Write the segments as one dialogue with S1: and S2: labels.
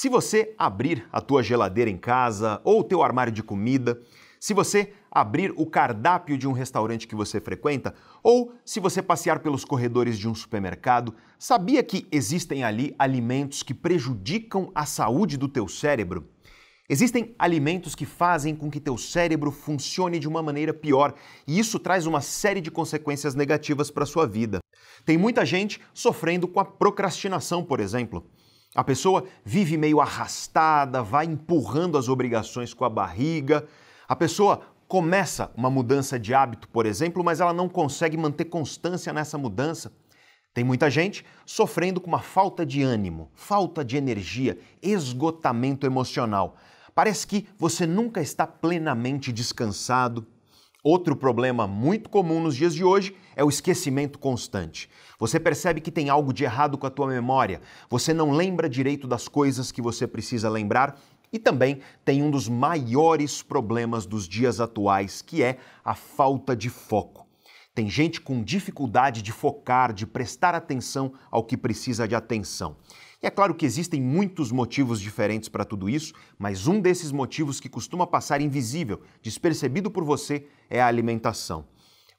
S1: Se você abrir a tua geladeira em casa ou o teu armário de comida, se você abrir o cardápio de um restaurante que você frequenta ou se você passear pelos corredores de um supermercado, sabia que existem ali alimentos que prejudicam a saúde do teu cérebro? Existem alimentos que fazem com que teu cérebro funcione de uma maneira pior, e isso traz uma série de consequências negativas para sua vida. Tem muita gente sofrendo com a procrastinação, por exemplo. A pessoa vive meio arrastada, vai empurrando as obrigações com a barriga. A pessoa começa uma mudança de hábito, por exemplo, mas ela não consegue manter constância nessa mudança. Tem muita gente sofrendo com uma falta de ânimo, falta de energia, esgotamento emocional. Parece que você nunca está plenamente descansado, Outro problema muito comum nos dias de hoje é o esquecimento constante. Você percebe que tem algo de errado com a tua memória, você não lembra direito das coisas que você precisa lembrar e também tem um dos maiores problemas dos dias atuais, que é a falta de foco. Tem gente com dificuldade de focar, de prestar atenção ao que precisa de atenção. E é claro que existem muitos motivos diferentes para tudo isso, mas um desses motivos que costuma passar invisível, despercebido por você, é a alimentação.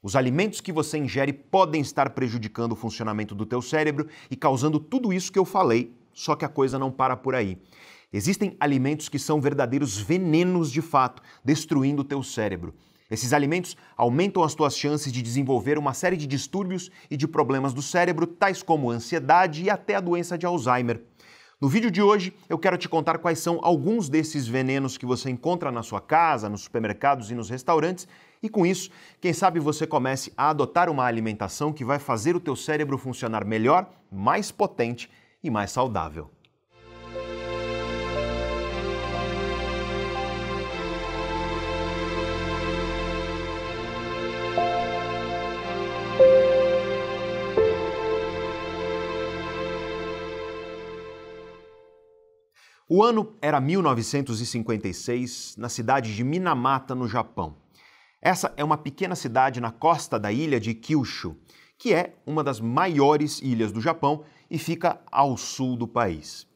S1: Os alimentos que você ingere podem estar prejudicando o funcionamento do teu cérebro e causando tudo isso que eu falei, só que a coisa não para por aí. Existem alimentos que são verdadeiros venenos de fato, destruindo o teu cérebro. Esses alimentos aumentam as tuas chances de desenvolver uma série de distúrbios e de problemas do cérebro, tais como ansiedade e até a doença de Alzheimer. No vídeo de hoje, eu quero te contar quais são alguns desses venenos que você encontra na sua casa, nos supermercados e nos restaurantes, e com isso, quem sabe você comece a adotar uma alimentação que vai fazer o teu cérebro funcionar melhor, mais potente e mais saudável. O ano era 1956, na cidade de Minamata, no Japão. Essa é uma pequena cidade na costa da ilha de Kyushu, que é uma das maiores ilhas do Japão e fica ao sul do país.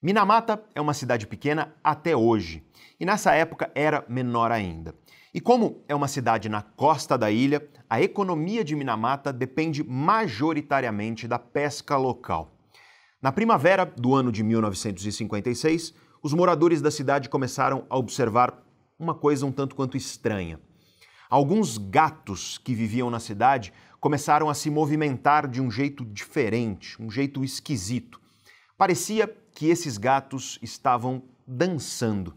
S1: Minamata é uma cidade pequena até hoje, e nessa época era menor ainda. E como é uma cidade na costa da ilha, a economia de Minamata depende majoritariamente da pesca local. Na primavera do ano de 1956, os moradores da cidade começaram a observar uma coisa um tanto quanto estranha. Alguns gatos que viviam na cidade começaram a se movimentar de um jeito diferente, um jeito esquisito. Parecia que esses gatos estavam dançando.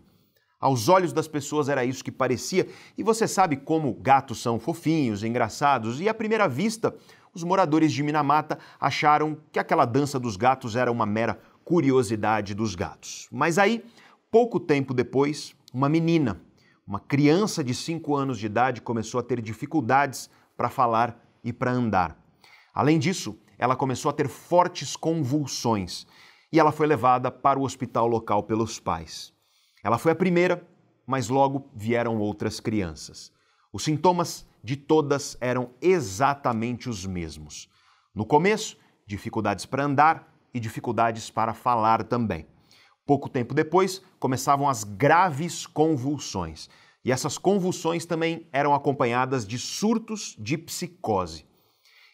S1: Aos olhos das pessoas era isso que parecia, e você sabe como gatos são fofinhos, engraçados, e à primeira vista os moradores de Minamata acharam que aquela dança dos gatos era uma mera curiosidade dos gatos. Mas aí, pouco tempo depois, uma menina, uma criança de 5 anos de idade, começou a ter dificuldades para falar e para andar. Além disso, ela começou a ter fortes convulsões e ela foi levada para o hospital local pelos pais. Ela foi a primeira, mas logo vieram outras crianças. Os sintomas de todas eram exatamente os mesmos. No começo, dificuldades para andar e dificuldades para falar também. Pouco tempo depois, começavam as graves convulsões. E essas convulsões também eram acompanhadas de surtos de psicose.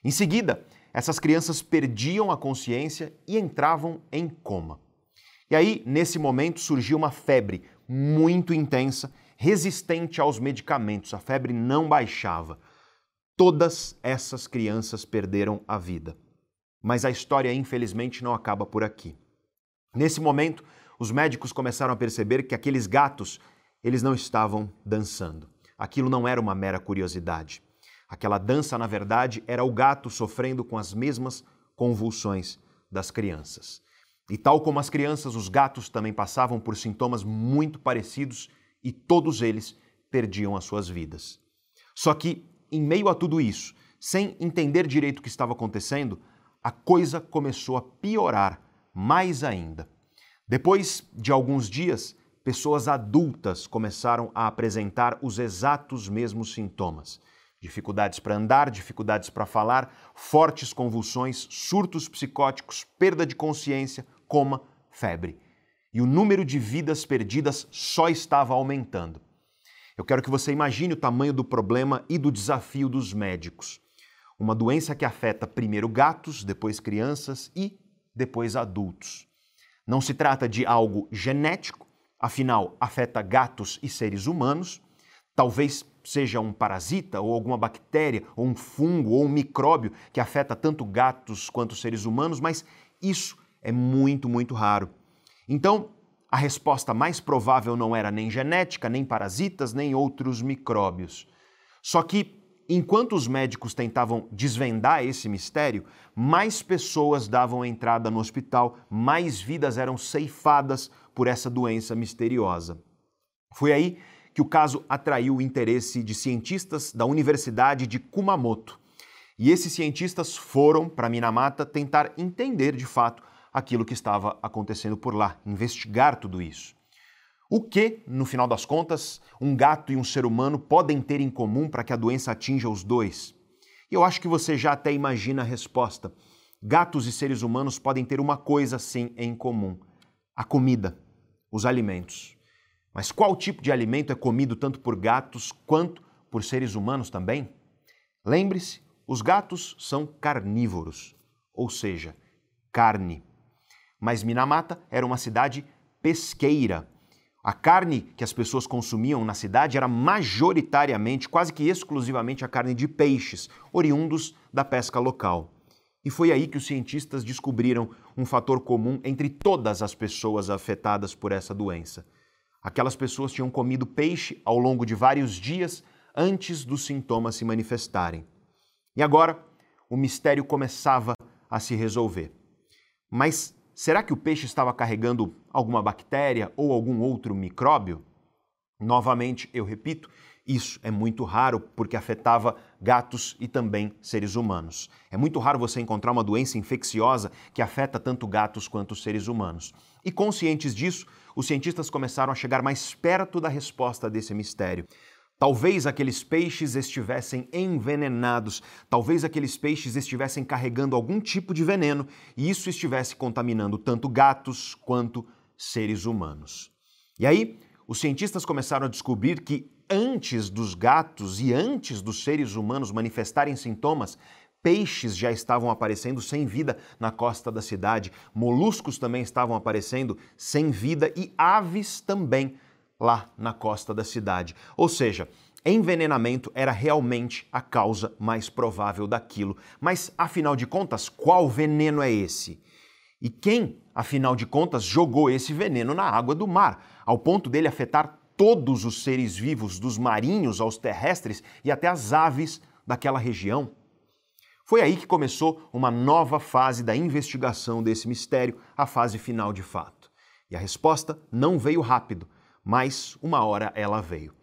S1: Em seguida, essas crianças perdiam a consciência e entravam em coma. E aí, nesse momento, surgiu uma febre muito intensa resistente aos medicamentos, a febre não baixava. Todas essas crianças perderam a vida. Mas a história, infelizmente, não acaba por aqui. Nesse momento, os médicos começaram a perceber que aqueles gatos, eles não estavam dançando. Aquilo não era uma mera curiosidade. Aquela dança, na verdade, era o gato sofrendo com as mesmas convulsões das crianças. E tal como as crianças, os gatos também passavam por sintomas muito parecidos e todos eles perdiam as suas vidas. Só que, em meio a tudo isso, sem entender direito o que estava acontecendo, a coisa começou a piorar mais ainda. Depois de alguns dias, pessoas adultas começaram a apresentar os exatos mesmos sintomas: dificuldades para andar, dificuldades para falar, fortes convulsões, surtos psicóticos, perda de consciência, coma, febre. E o número de vidas perdidas só estava aumentando. Eu quero que você imagine o tamanho do problema e do desafio dos médicos. Uma doença que afeta primeiro gatos, depois crianças e depois adultos. Não se trata de algo genético, afinal, afeta gatos e seres humanos. Talvez seja um parasita ou alguma bactéria ou um fungo ou um micróbio que afeta tanto gatos quanto seres humanos, mas isso é muito, muito raro. Então, a resposta mais provável não era nem genética, nem parasitas, nem outros micróbios. Só que, enquanto os médicos tentavam desvendar esse mistério, mais pessoas davam entrada no hospital, mais vidas eram ceifadas por essa doença misteriosa. Foi aí que o caso atraiu o interesse de cientistas da Universidade de Kumamoto. E esses cientistas foram para Minamata tentar entender de fato aquilo que estava acontecendo por lá, investigar tudo isso. O que, no final das contas, um gato e um ser humano podem ter em comum para que a doença atinja os dois? Eu acho que você já até imagina a resposta. Gatos e seres humanos podem ter uma coisa sim em comum: a comida, os alimentos. Mas qual tipo de alimento é comido tanto por gatos quanto por seres humanos também? Lembre-se, os gatos são carnívoros, ou seja, carne mas Minamata era uma cidade pesqueira. A carne que as pessoas consumiam na cidade era majoritariamente, quase que exclusivamente, a carne de peixes, oriundos da pesca local. E foi aí que os cientistas descobriram um fator comum entre todas as pessoas afetadas por essa doença. Aquelas pessoas tinham comido peixe ao longo de vários dias antes dos sintomas se manifestarem. E agora, o mistério começava a se resolver. Mas Será que o peixe estava carregando alguma bactéria ou algum outro micróbio? Novamente, eu repito, isso é muito raro porque afetava gatos e também seres humanos. É muito raro você encontrar uma doença infecciosa que afeta tanto gatos quanto seres humanos. E conscientes disso, os cientistas começaram a chegar mais perto da resposta desse mistério. Talvez aqueles peixes estivessem envenenados, talvez aqueles peixes estivessem carregando algum tipo de veneno e isso estivesse contaminando tanto gatos quanto seres humanos. E aí, os cientistas começaram a descobrir que antes dos gatos e antes dos seres humanos manifestarem sintomas, peixes já estavam aparecendo sem vida na costa da cidade, moluscos também estavam aparecendo sem vida e aves também lá na costa da cidade. Ou seja, envenenamento era realmente a causa mais provável daquilo. Mas, afinal de contas, qual veneno é esse? E quem, afinal de contas, jogou esse veneno na água do mar, ao ponto dele afetar todos os seres vivos, dos marinhos aos terrestres e até as aves daquela região? Foi aí que começou uma nova fase da investigação desse mistério, a fase final de fato. E a resposta não veio rápido, mas uma hora ela veio.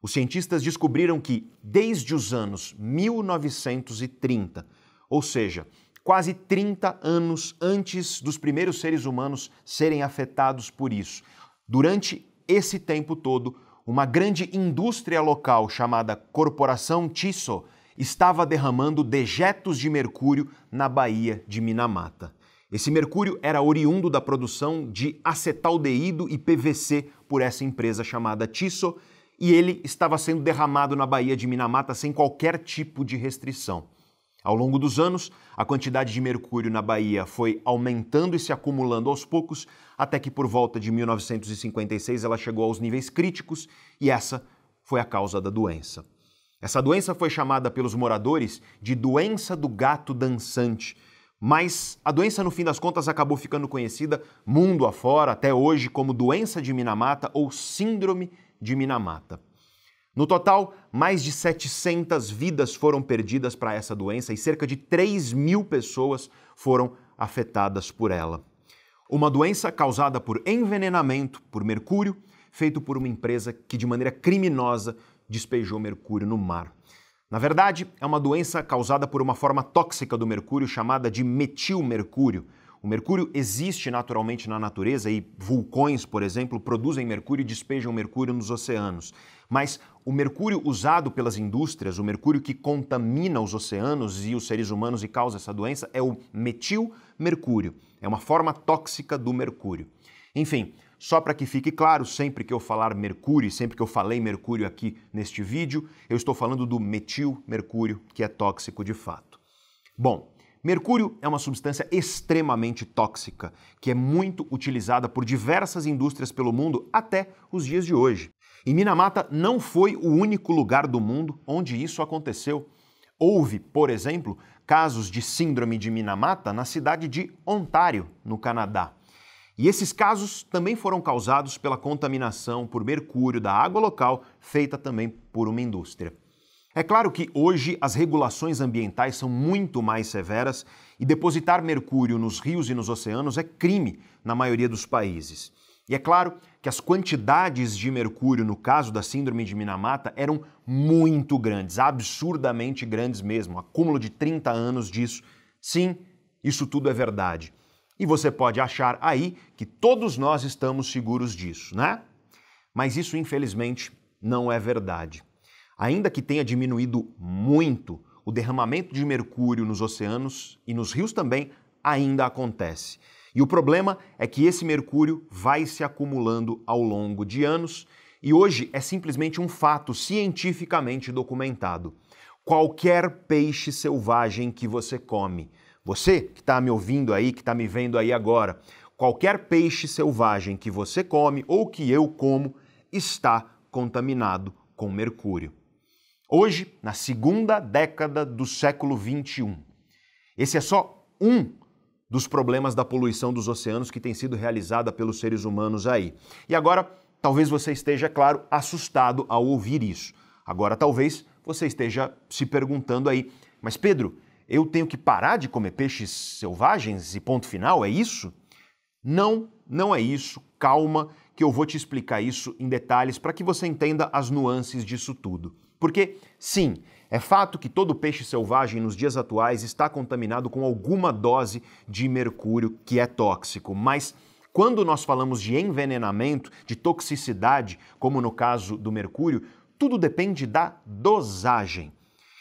S1: Os cientistas descobriram que, desde os anos 1930, ou seja, quase 30 anos antes dos primeiros seres humanos serem afetados por isso, durante esse tempo todo, uma grande indústria local chamada Corporação Tiso estava derramando dejetos de mercúrio na Baía de Minamata. Esse mercúrio era oriundo da produção de acetaldeído e PVC por essa empresa chamada Tiso e ele estava sendo derramado na Baía de Minamata sem qualquer tipo de restrição. Ao longo dos anos, a quantidade de mercúrio na Bahia foi aumentando e se acumulando aos poucos, até que por volta de 1956 ela chegou aos níveis críticos e essa foi a causa da doença. Essa doença foi chamada pelos moradores de doença do gato dançante mas a doença, no fim das contas, acabou ficando conhecida mundo afora, até hoje, como doença de Minamata ou síndrome de Minamata. No total, mais de 700 vidas foram perdidas para essa doença e cerca de 3 mil pessoas foram afetadas por ela. Uma doença causada por envenenamento por mercúrio, feito por uma empresa que, de maneira criminosa, despejou mercúrio no mar. Na verdade, é uma doença causada por uma forma tóxica do mercúrio chamada de metilmercúrio. O mercúrio existe naturalmente na natureza e vulcões, por exemplo, produzem mercúrio e despejam mercúrio nos oceanos. Mas o mercúrio usado pelas indústrias, o mercúrio que contamina os oceanos e os seres humanos e causa essa doença, é o metilmercúrio. É uma forma tóxica do mercúrio. Enfim, só para que fique claro, sempre que eu falar mercúrio, sempre que eu falei mercúrio aqui neste vídeo, eu estou falando do metil mercúrio, que é tóxico de fato. Bom, mercúrio é uma substância extremamente tóxica, que é muito utilizada por diversas indústrias pelo mundo até os dias de hoje. E Minamata não foi o único lugar do mundo onde isso aconteceu. Houve, por exemplo, casos de síndrome de Minamata na cidade de Ontário, no Canadá. E esses casos também foram causados pela contaminação por mercúrio da água local, feita também por uma indústria. É claro que hoje as regulações ambientais são muito mais severas e depositar mercúrio nos rios e nos oceanos é crime na maioria dos países. E é claro que as quantidades de mercúrio no caso da síndrome de Minamata eram muito grandes, absurdamente grandes mesmo, acúmulo de 30 anos disso. Sim, isso tudo é verdade. E você pode achar aí que todos nós estamos seguros disso, né? Mas isso, infelizmente, não é verdade. Ainda que tenha diminuído muito, o derramamento de mercúrio nos oceanos e nos rios também ainda acontece. E o problema é que esse mercúrio vai se acumulando ao longo de anos e hoje é simplesmente um fato cientificamente documentado. Qualquer peixe selvagem que você come, você que está me ouvindo aí, que está me vendo aí agora, qualquer peixe selvagem que você come ou que eu como está contaminado com mercúrio. Hoje, na segunda década do século 21, esse é só um dos problemas da poluição dos oceanos que tem sido realizada pelos seres humanos aí. E agora, talvez você esteja, claro, assustado ao ouvir isso. Agora, talvez você esteja se perguntando aí, mas Pedro, eu tenho que parar de comer peixes selvagens e ponto final? É isso? Não, não é isso. Calma, que eu vou te explicar isso em detalhes para que você entenda as nuances disso tudo. Porque, sim, é fato que todo peixe selvagem nos dias atuais está contaminado com alguma dose de mercúrio que é tóxico, mas quando nós falamos de envenenamento, de toxicidade, como no caso do mercúrio, tudo depende da dosagem.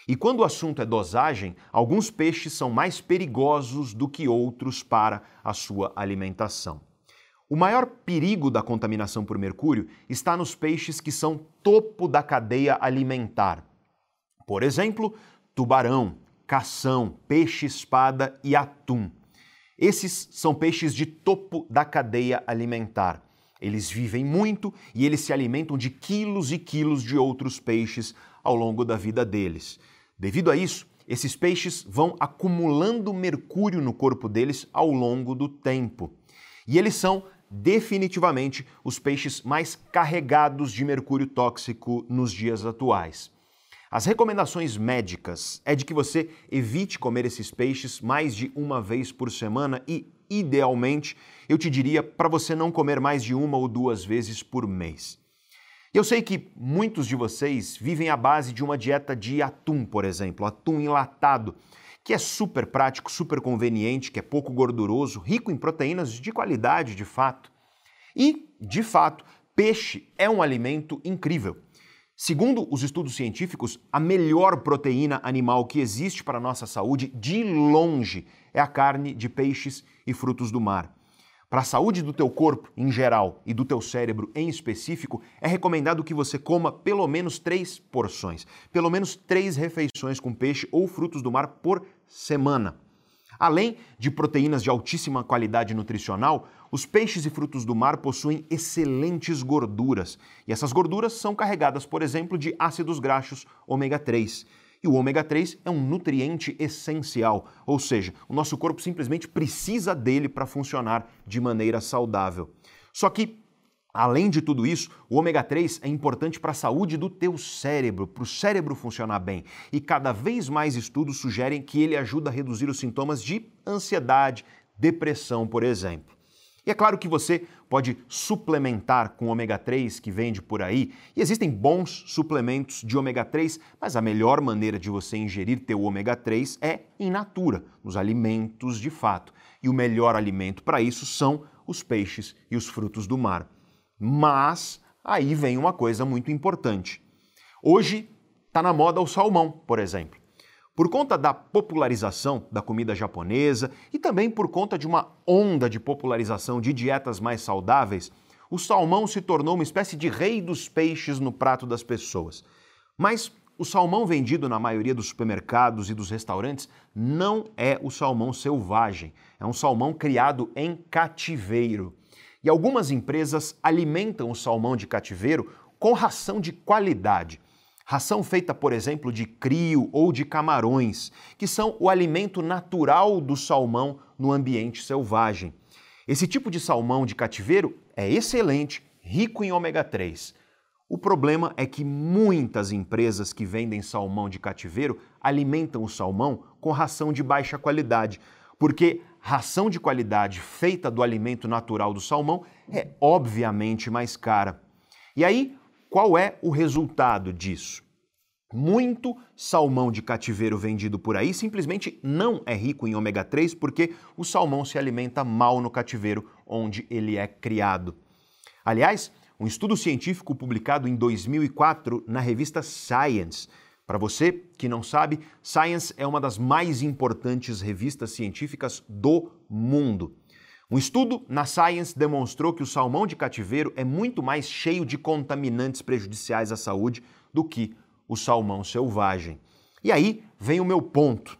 S1: E quando o assunto é dosagem, alguns peixes são mais perigosos do que outros para a sua alimentação. O maior perigo da contaminação por mercúrio está nos peixes que são topo da cadeia alimentar. Por exemplo, tubarão, cação, peixe-espada e atum. Esses são peixes de topo da cadeia alimentar. Eles vivem muito e eles se alimentam de quilos e quilos de outros peixes ao longo da vida deles. Devido a isso, esses peixes vão acumulando mercúrio no corpo deles ao longo do tempo. E eles são definitivamente os peixes mais carregados de mercúrio tóxico nos dias atuais. As recomendações médicas é de que você evite comer esses peixes mais de uma vez por semana e, idealmente, eu te diria para você não comer mais de uma ou duas vezes por mês. Eu sei que muitos de vocês vivem à base de uma dieta de atum, por exemplo, atum enlatado, que é super prático, super conveniente, que é pouco gorduroso, rico em proteínas de qualidade de fato. E, de fato, peixe é um alimento incrível. Segundo os estudos científicos, a melhor proteína animal que existe para a nossa saúde, de longe, é a carne de peixes e frutos do mar. Para a saúde do teu corpo em geral e do teu cérebro em específico, é recomendado que você coma pelo menos três porções, pelo menos três refeições com peixe ou frutos do mar por semana. Além de proteínas de altíssima qualidade nutricional, os peixes e frutos do mar possuem excelentes gorduras, e essas gorduras são carregadas, por exemplo, de ácidos graxos ômega 3 e o ômega 3 é um nutriente essencial, ou seja, o nosso corpo simplesmente precisa dele para funcionar de maneira saudável. Só que Além de tudo isso, o ômega 3 é importante para a saúde do teu cérebro, para o cérebro funcionar bem. E cada vez mais estudos sugerem que ele ajuda a reduzir os sintomas de ansiedade, depressão, por exemplo. E é claro que você pode suplementar com ômega 3 que vende por aí, e existem bons suplementos de ômega 3, mas a melhor maneira de você ingerir teu ômega 3 é in natura, nos alimentos de fato. E o melhor alimento para isso são os peixes e os frutos do mar. Mas aí vem uma coisa muito importante. Hoje está na moda o salmão, por exemplo. Por conta da popularização da comida japonesa e também por conta de uma onda de popularização de dietas mais saudáveis, o salmão se tornou uma espécie de rei dos peixes no prato das pessoas. Mas o salmão vendido na maioria dos supermercados e dos restaurantes não é o salmão selvagem, é um salmão criado em cativeiro. E algumas empresas alimentam o salmão de cativeiro com ração de qualidade. Ração feita, por exemplo, de crio ou de camarões, que são o alimento natural do salmão no ambiente selvagem. Esse tipo de salmão de cativeiro é excelente, rico em ômega 3. O problema é que muitas empresas que vendem salmão de cativeiro alimentam o salmão com ração de baixa qualidade, porque ração de qualidade feita do alimento natural do salmão é obviamente mais cara. E aí, qual é o resultado disso? Muito salmão de cativeiro vendido por aí simplesmente não é rico em ômega 3 porque o salmão se alimenta mal no cativeiro onde ele é criado. Aliás, um estudo científico publicado em 2004 na revista Science. Para você que não sabe, Science é uma das mais importantes revistas científicas do mundo. Um estudo na Science demonstrou que o salmão de cativeiro é muito mais cheio de contaminantes prejudiciais à saúde do que o salmão selvagem. E aí vem o meu ponto.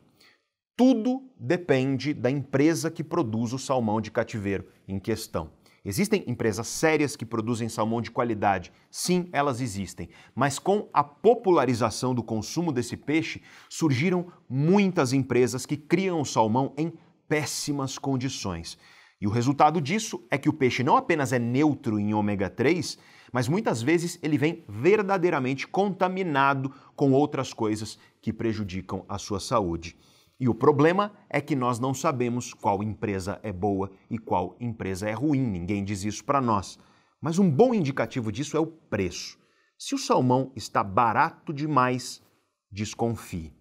S1: Tudo depende da empresa que produz o salmão de cativeiro em questão. Existem empresas sérias que produzem salmão de qualidade. Sim, elas existem. Mas com a popularização do consumo desse peixe, surgiram muitas empresas que criam o salmão em péssimas condições. E o resultado disso é que o peixe não apenas é neutro em ômega 3, mas muitas vezes ele vem verdadeiramente contaminado com outras coisas que prejudicam a sua saúde. E o problema é que nós não sabemos qual empresa é boa e qual empresa é ruim, ninguém diz isso para nós. Mas um bom indicativo disso é o preço. Se o salmão está barato demais, desconfie.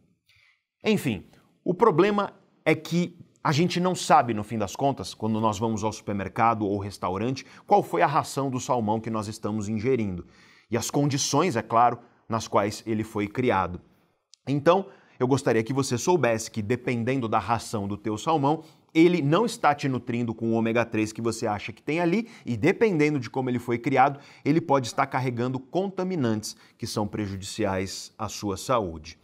S1: Enfim, o problema é que a gente não sabe, no fim das contas, quando nós vamos ao supermercado ou restaurante, qual foi a ração do salmão que nós estamos ingerindo. E as condições, é claro, nas quais ele foi criado. Então, eu gostaria que você soubesse que dependendo da ração do teu salmão, ele não está te nutrindo com o ômega 3 que você acha que tem ali e dependendo de como ele foi criado, ele pode estar carregando contaminantes que são prejudiciais à sua saúde.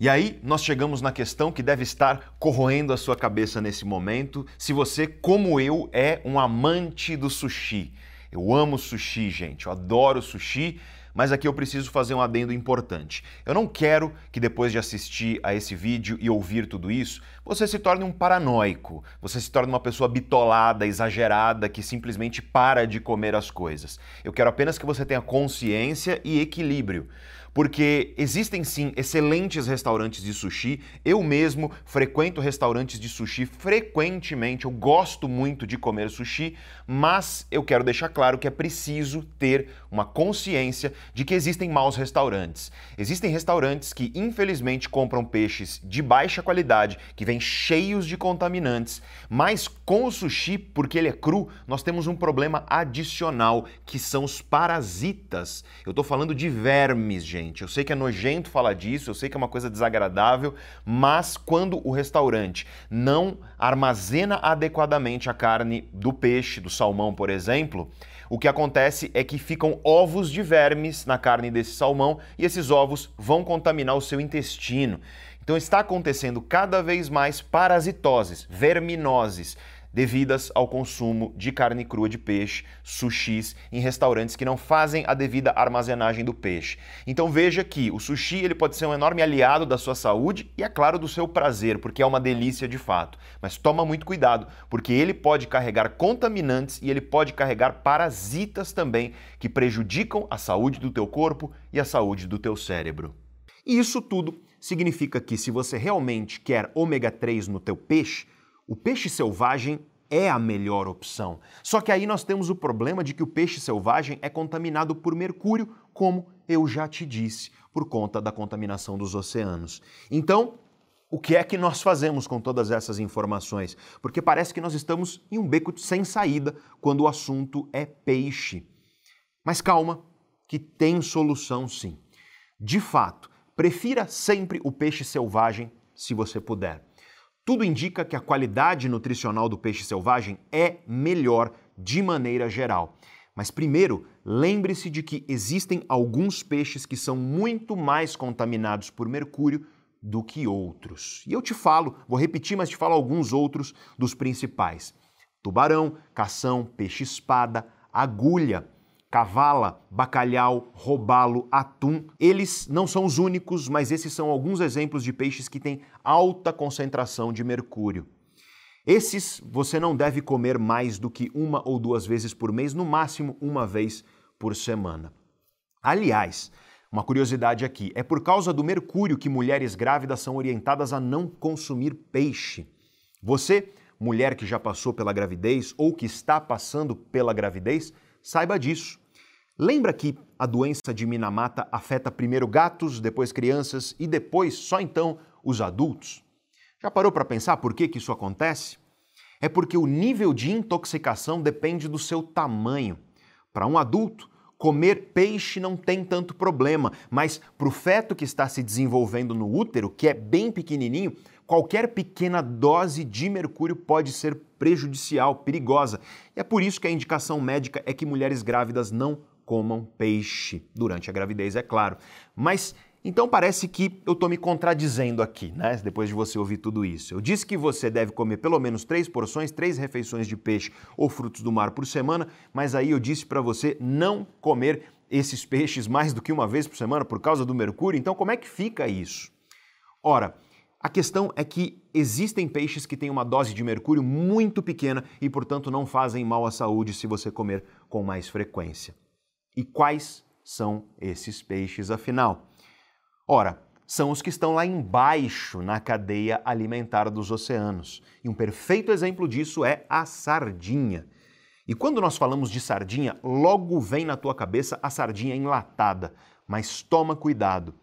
S1: E aí nós chegamos na questão que deve estar corroendo a sua cabeça nesse momento, se você, como eu, é um amante do sushi. Eu amo sushi, gente, eu adoro sushi mas aqui eu preciso fazer um adendo importante. Eu não quero que depois de assistir a esse vídeo e ouvir tudo isso, você se torne um paranoico, você se torne uma pessoa bitolada, exagerada, que simplesmente para de comer as coisas. Eu quero apenas que você tenha consciência e equilíbrio porque existem sim excelentes restaurantes de sushi. Eu mesmo frequento restaurantes de sushi frequentemente, eu gosto muito de comer sushi, mas eu quero deixar claro que é preciso ter uma consciência de que existem maus restaurantes. Existem restaurantes que infelizmente compram peixes de baixa qualidade, que vêm cheios de contaminantes, mas com o sushi, porque ele é cru, nós temos um problema adicional, que são os parasitas. Eu estou falando de vermes, gente Eu sei que é nojento falar disso, eu sei que é uma coisa desagradável, mas quando o restaurante não armazena adequadamente a carne do peixe, do salmão, por exemplo, o que acontece é que ficam ovos de vermes na carne desse salmão e esses ovos vão contaminar o seu intestino. Então está acontecendo cada vez mais parasitoses, verminoses devidas ao consumo de carne crua de peixe, sushis, em restaurantes que não fazem a devida armazenagem do peixe. Então veja que o sushi ele pode ser um enorme aliado da sua saúde e, é claro, do seu prazer, porque é uma delícia de fato. Mas toma muito cuidado, porque ele pode carregar contaminantes e ele pode carregar parasitas também que prejudicam a saúde do teu corpo e a saúde do teu cérebro. E isso tudo significa que se você realmente quer ômega 3 no teu peixe, o peixe selvagem é a melhor opção. Só que aí nós temos o problema de que o peixe selvagem é contaminado por mercúrio, como eu já te disse, por conta da contaminação dos oceanos. Então, o que é que nós fazemos com todas essas informações? Porque parece que nós estamos em um beco sem saída quando o assunto é peixe. Mas calma, que tem solução sim. De fato, prefira sempre o peixe selvagem se você puder. Tudo indica que a qualidade nutricional do peixe selvagem é melhor de maneira geral. Mas primeiro, lembre-se de que existem alguns peixes que são muito mais contaminados por mercúrio do que outros. E eu te falo, vou repetir, mas te falo alguns outros dos principais: tubarão, cação, peixe-espada, agulha, cavala, bacalhau, robalo, atum. Eles não são os únicos, mas esses são alguns exemplos de peixes que têm alta concentração de mercúrio. Esses você não deve comer mais do que uma ou duas vezes por mês, no máximo uma vez por semana. Aliás, uma curiosidade aqui: é por causa do mercúrio que mulheres grávidas são orientadas a não consumir peixe. Você, mulher que já passou pela gravidez ou que está passando pela gravidez, saiba disso. Lembra que a doença de Minamata afeta primeiro gatos, depois crianças e depois, só então, os adultos? Já parou para pensar por que, que isso acontece? É porque o nível de intoxicação depende do seu tamanho. Para um adulto, Comer peixe não tem tanto problema, mas para o feto que está se desenvolvendo no útero, que é bem pequenininho, qualquer pequena dose de mercúrio pode ser prejudicial, perigosa. E é por isso que a indicação médica é que mulheres grávidas não comam peixe durante a gravidez, é claro. Mas então parece que eu estou me contradizendo aqui, né? Depois de você ouvir tudo isso. Eu disse que você deve comer pelo menos três porções, três refeições de peixe ou frutos do mar por semana, mas aí eu disse para você não comer esses peixes mais do que uma vez por semana por causa do mercúrio. Então como é que fica isso? Ora, a questão é que existem peixes que têm uma dose de mercúrio muito pequena e, portanto, não fazem mal à saúde se você comer com mais frequência. E quais são esses peixes, afinal? Ora, são os que estão lá embaixo na cadeia alimentar dos oceanos. E um perfeito exemplo disso é a sardinha. E quando nós falamos de sardinha, logo vem na tua cabeça a sardinha enlatada. Mas toma cuidado.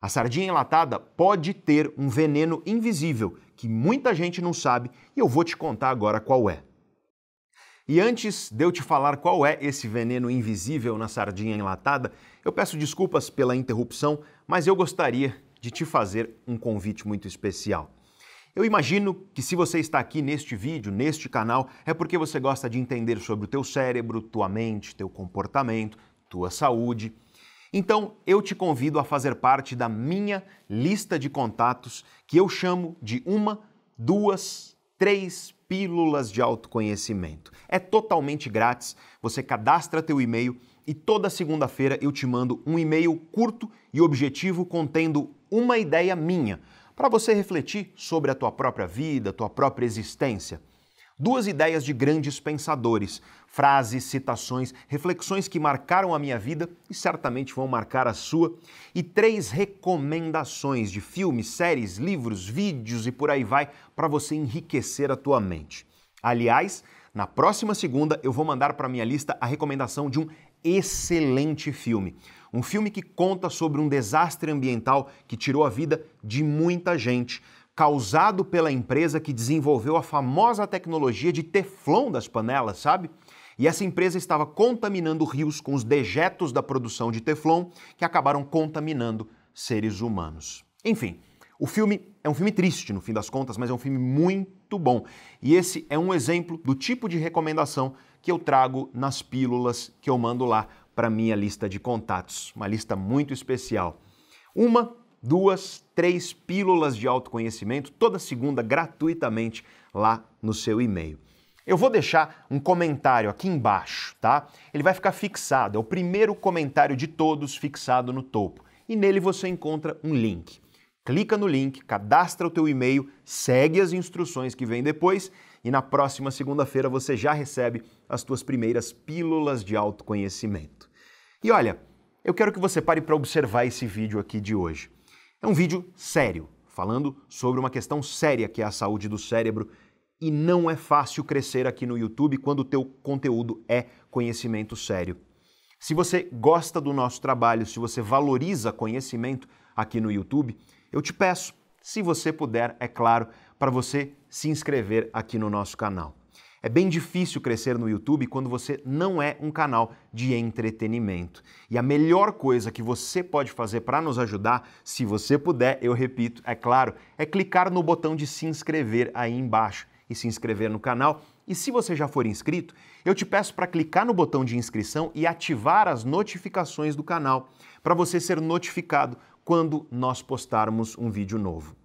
S1: A sardinha enlatada pode ter um veneno invisível que muita gente não sabe e eu vou te contar agora qual é. E antes de eu te falar qual é esse veneno invisível na sardinha enlatada, eu peço desculpas pela interrupção, mas eu gostaria de te fazer um convite muito especial. Eu imagino que se você está aqui neste vídeo, neste canal, é porque você gosta de entender sobre o teu cérebro, tua mente, teu comportamento, tua saúde. Então, eu te convido a fazer parte da minha lista de contatos que eu chamo de uma, duas, três pílulas de autoconhecimento. É totalmente grátis, você cadastra teu e-mail e toda segunda-feira eu te mando um e-mail curto e objetivo contendo uma ideia minha para você refletir sobre a tua própria vida, tua própria existência. Duas ideias de grandes pensadores, frases, citações, reflexões que marcaram a minha vida e certamente vão marcar a sua, e três recomendações de filmes, séries, livros, vídeos e por aí vai para você enriquecer a tua mente. Aliás, na próxima segunda eu vou mandar para minha lista a recomendação de um excelente filme. Um filme que conta sobre um desastre ambiental que tirou a vida de muita gente causado pela empresa que desenvolveu a famosa tecnologia de teflon das panelas, sabe? E essa empresa estava contaminando rios com os dejetos da produção de teflon que acabaram contaminando seres humanos. Enfim, o filme é um filme triste no fim das contas, mas é um filme muito bom. E esse é um exemplo do tipo de recomendação que eu trago nas pílulas que eu mando lá para minha lista de contatos, uma lista muito especial. Uma duas, três pílulas de autoconhecimento toda segunda gratuitamente lá no seu e-mail. Eu vou deixar um comentário aqui embaixo, tá? Ele vai ficar fixado, é o primeiro comentário de todos fixado no topo. E nele você encontra um link. Clica no link, cadastra o teu e-mail, segue as instruções que vêm depois e na próxima segunda-feira você já recebe as tuas primeiras pílulas de autoconhecimento. E olha, eu quero que você pare para observar esse vídeo aqui de hoje. É um vídeo sério, falando sobre uma questão séria que é a saúde do cérebro e não é fácil crescer aqui no YouTube quando o teu conteúdo é conhecimento sério. Se você gosta do nosso trabalho, se você valoriza conhecimento aqui no YouTube, eu te peço, se você puder, é claro, para você se inscrever aqui no nosso canal. É bem difícil crescer no YouTube quando você não é um canal de entretenimento. E a melhor coisa que você pode fazer para nos ajudar, se você puder, eu repito, é claro, é clicar no botão de se inscrever aí embaixo e se inscrever no canal E se você já for inscrito, eu te peço para clicar no botão de inscrição e ativar as notificações do canal, para você ser notificado quando nós postarmos um vídeo novo.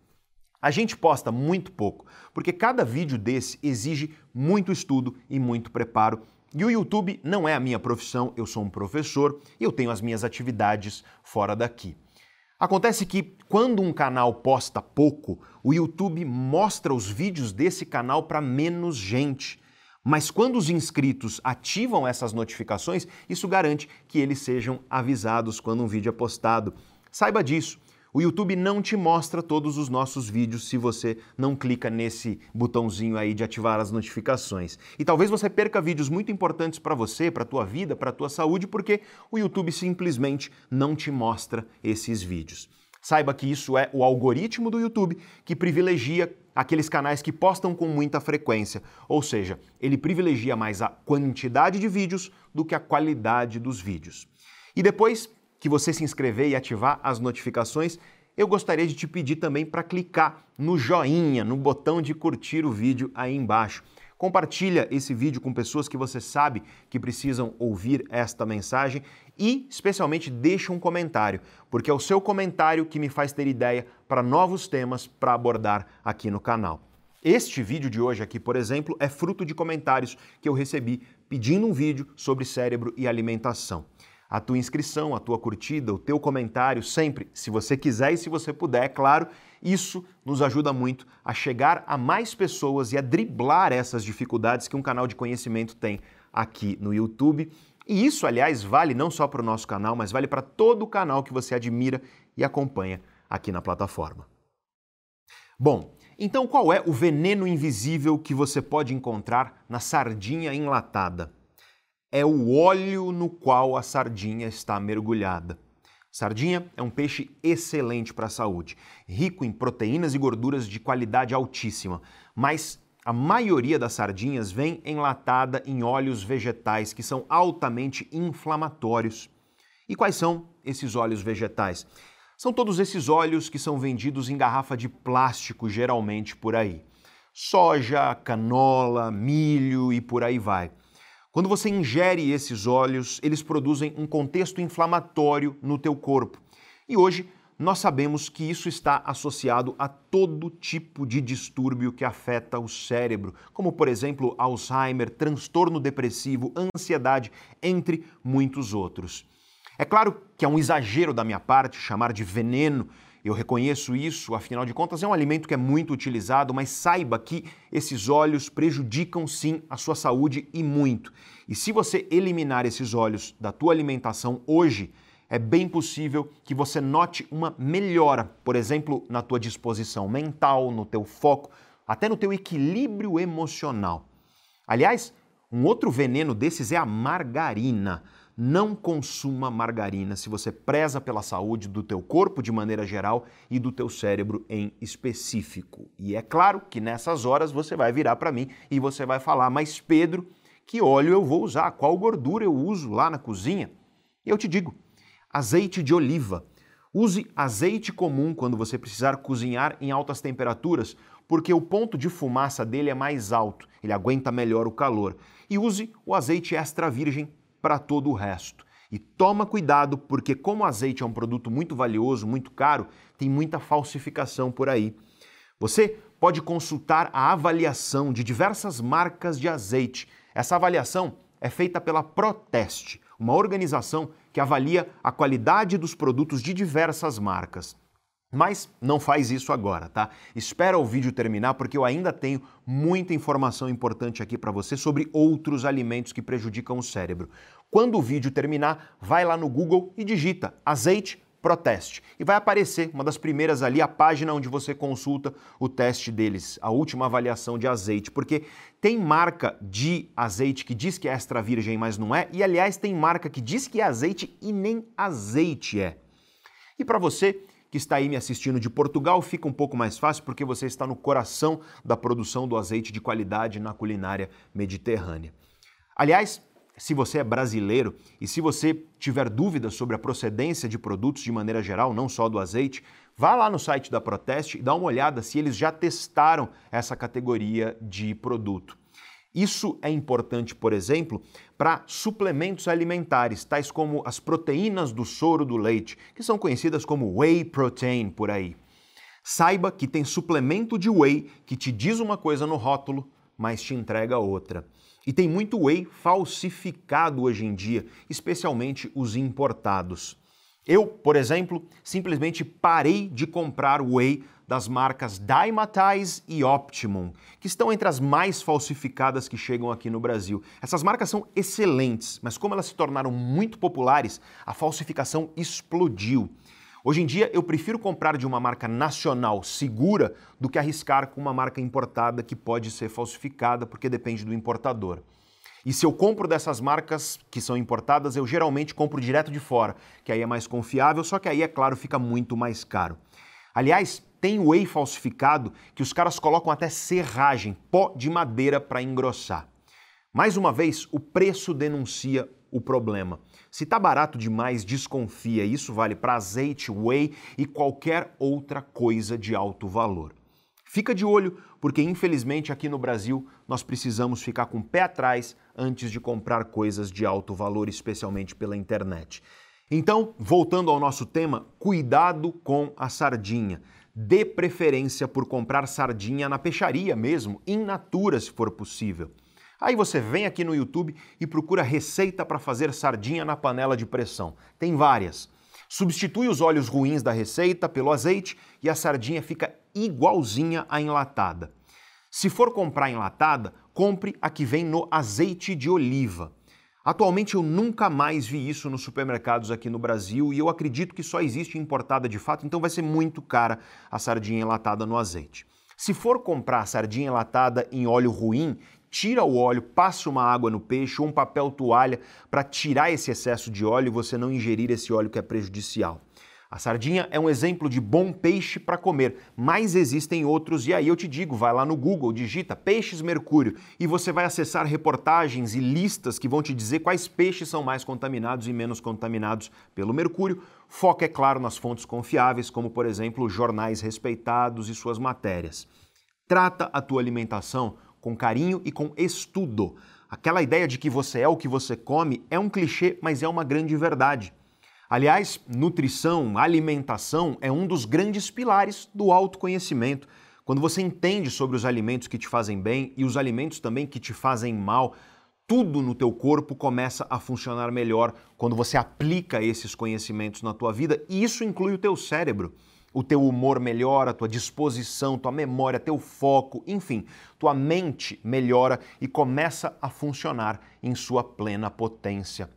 S1: A gente posta muito pouco, porque cada vídeo desse exige muito estudo e muito preparo. E o YouTube não é a minha profissão, eu sou um professor e eu tenho as minhas atividades fora daqui. Acontece que quando um canal posta pouco, o YouTube mostra os vídeos desse canal para menos gente. Mas quando os inscritos ativam essas notificações, isso garante que eles sejam avisados quando um vídeo é postado. Saiba disso. O YouTube não te mostra todos os nossos vídeos se você não clica nesse botãozinho aí de ativar as notificações. E talvez você perca vídeos muito importantes para você, para tua vida, para tua saúde, porque o YouTube simplesmente não te mostra esses vídeos. Saiba que isso é o algoritmo do YouTube que privilegia aqueles canais que postam com muita frequência, ou seja, ele privilegia mais a quantidade de vídeos do que a qualidade dos vídeos. E depois que você se inscrever e ativar as notificações, eu gostaria de te pedir também para clicar no joinha, no botão de curtir o vídeo aí embaixo. Compartilha esse vídeo com pessoas que você sabe que precisam ouvir esta mensagem e, especialmente, deixa um comentário, porque é o seu comentário que me faz ter ideia para novos temas para abordar aqui no canal. Este vídeo de hoje aqui, por exemplo, é fruto de comentários que eu recebi pedindo um vídeo sobre cérebro e alimentação a tua inscrição, a tua curtida, o teu comentário, sempre, se você quiser e se você puder, é claro, isso nos ajuda muito a chegar a mais pessoas e a driblar essas dificuldades que um canal de conhecimento tem aqui no YouTube. E isso, aliás, vale não só para o nosso canal, mas vale para todo o canal que você admira e acompanha aqui na plataforma. Bom, então qual é o veneno invisível que você pode encontrar na sardinha enlatada? É o óleo no qual a sardinha está mergulhada. Sardinha é um peixe excelente para a saúde, rico em proteínas e gorduras de qualidade altíssima, mas a maioria das sardinhas vem enlatada em óleos vegetais que são altamente inflamatórios. E quais são esses óleos vegetais? São todos esses óleos que são vendidos em garrafa de plástico, geralmente por aí. Soja, canola, milho e por aí vai. Quando você ingere esses óleos, eles produzem um contexto inflamatório no teu corpo. E hoje nós sabemos que isso está associado a todo tipo de distúrbio que afeta o cérebro, como por exemplo Alzheimer, transtorno depressivo, ansiedade, entre muitos outros. É claro que é um exagero da minha parte chamar de veneno eu reconheço isso, afinal de contas é um alimento que é muito utilizado, mas saiba que esses óleos prejudicam sim a sua saúde e muito. E se você eliminar esses óleos da tua alimentação hoje, é bem possível que você note uma melhora, por exemplo, na tua disposição mental, no teu foco, até no teu equilíbrio emocional. Aliás, um outro veneno desses é a margarina não consuma margarina se você preza pela saúde do teu corpo de maneira geral e do teu cérebro em específico. E é claro que nessas horas você vai virar para mim e você vai falar: "Mas Pedro, que óleo eu vou usar? Qual gordura eu uso lá na cozinha?" Eu te digo: azeite de oliva. Use azeite comum quando você precisar cozinhar em altas temperaturas, porque o ponto de fumaça dele é mais alto, ele aguenta melhor o calor. E use o azeite extra virgem para todo o resto. E toma cuidado, porque como o azeite é um produto muito valioso, muito caro, tem muita falsificação por aí. Você pode consultar a avaliação de diversas marcas de azeite. Essa avaliação é feita pela Proteste, uma organização que avalia a qualidade dos produtos de diversas marcas. Mas não faz isso agora, tá? Espera o vídeo terminar porque eu ainda tenho muita informação importante aqui para você sobre outros alimentos que prejudicam o cérebro. Quando o vídeo terminar, vai lá no Google e digita azeite proteste e vai aparecer uma das primeiras ali a página onde você consulta o teste deles, a última avaliação de azeite, porque tem marca de azeite que diz que é extra virgem, mas não é, e aliás tem marca que diz que é azeite e nem azeite é. E para você que está aí me assistindo de Portugal, fica um pouco mais fácil porque você está no coração da produção do azeite de qualidade na culinária mediterrânea. Aliás, se você é brasileiro e se você tiver dúvidas sobre a procedência de produtos de maneira geral, não só do azeite, vá lá no site da Proteste e dá uma olhada se eles já testaram essa categoria de produto. Isso é importante, por exemplo, para suplementos alimentares, tais como as proteínas do soro do leite, que são conhecidas como whey protein por aí. Saiba que tem suplemento de whey que te diz uma coisa no rótulo, mas te entrega outra. E tem muito whey falsificado hoje em dia, especialmente os importados. Eu, por exemplo, simplesmente parei de comprar whey das marcas Dymatize e Optimum, que estão entre as mais falsificadas que chegam aqui no Brasil. Essas marcas são excelentes, mas como elas se tornaram muito populares, a falsificação explodiu. Hoje em dia, eu prefiro comprar de uma marca nacional segura do que arriscar com uma marca importada que pode ser falsificada porque depende do importador. E se eu compro dessas marcas que são importadas, eu geralmente compro direto de fora, que aí é mais confiável, só que aí, é claro, fica muito mais caro. Aliás, tem whey falsificado que os caras colocam até serragem, pó de madeira para engrossar. Mais uma vez, o preço denuncia o problema. Se tá barato demais, desconfia. Isso vale para azeite, whey e qualquer outra coisa de alto valor. Fica de olho, porque infelizmente aqui no Brasil nós precisamos ficar com o pé atrás antes de comprar coisas de alto valor, especialmente pela internet. Então, voltando ao nosso tema, cuidado com a sardinha. Dê preferência por comprar sardinha na peixaria mesmo, in natura se for possível. Aí você vem aqui no YouTube e procura receita para fazer sardinha na panela de pressão. Tem várias. Substitui os óleos ruins da receita pelo azeite e a sardinha fica igualzinha à enlatada. Se for comprar enlatada, compre a que vem no azeite de oliva. Atualmente eu nunca mais vi isso nos supermercados aqui no Brasil e eu acredito que só existe importada de fato, então vai ser muito cara a sardinha enlatada no azeite. Se for comprar sardinha enlatada em óleo ruim, tira o óleo, passa uma água no peixe ou um papel toalha para tirar esse excesso de óleo e você não ingerir esse óleo que é prejudicial. A sardinha é um exemplo de bom peixe para comer, mas existem outros e aí eu te digo, vai lá no Google, digita peixes mercúrio e você vai acessar reportagens e listas que vão te dizer quais peixes são mais contaminados e menos contaminados pelo mercúrio. Foca, é claro, nas fontes confiáveis, como por exemplo jornais respeitados e suas matérias. Trata a tua alimentação com carinho e com estudo. Aquela ideia de que você é o que você come é um clichê, mas é uma grande verdade. Aliás, nutrição, alimentação é um dos grandes pilares do autoconhecimento. Quando você entende sobre os alimentos que te fazem bem e os alimentos também que te fazem mal, tudo no teu corpo começa a funcionar melhor quando você aplica esses conhecimentos na tua vida, e isso inclui o teu cérebro. O teu humor melhora, tua disposição, tua memória, teu foco, enfim, tua mente melhora e começa a funcionar em sua plena potência.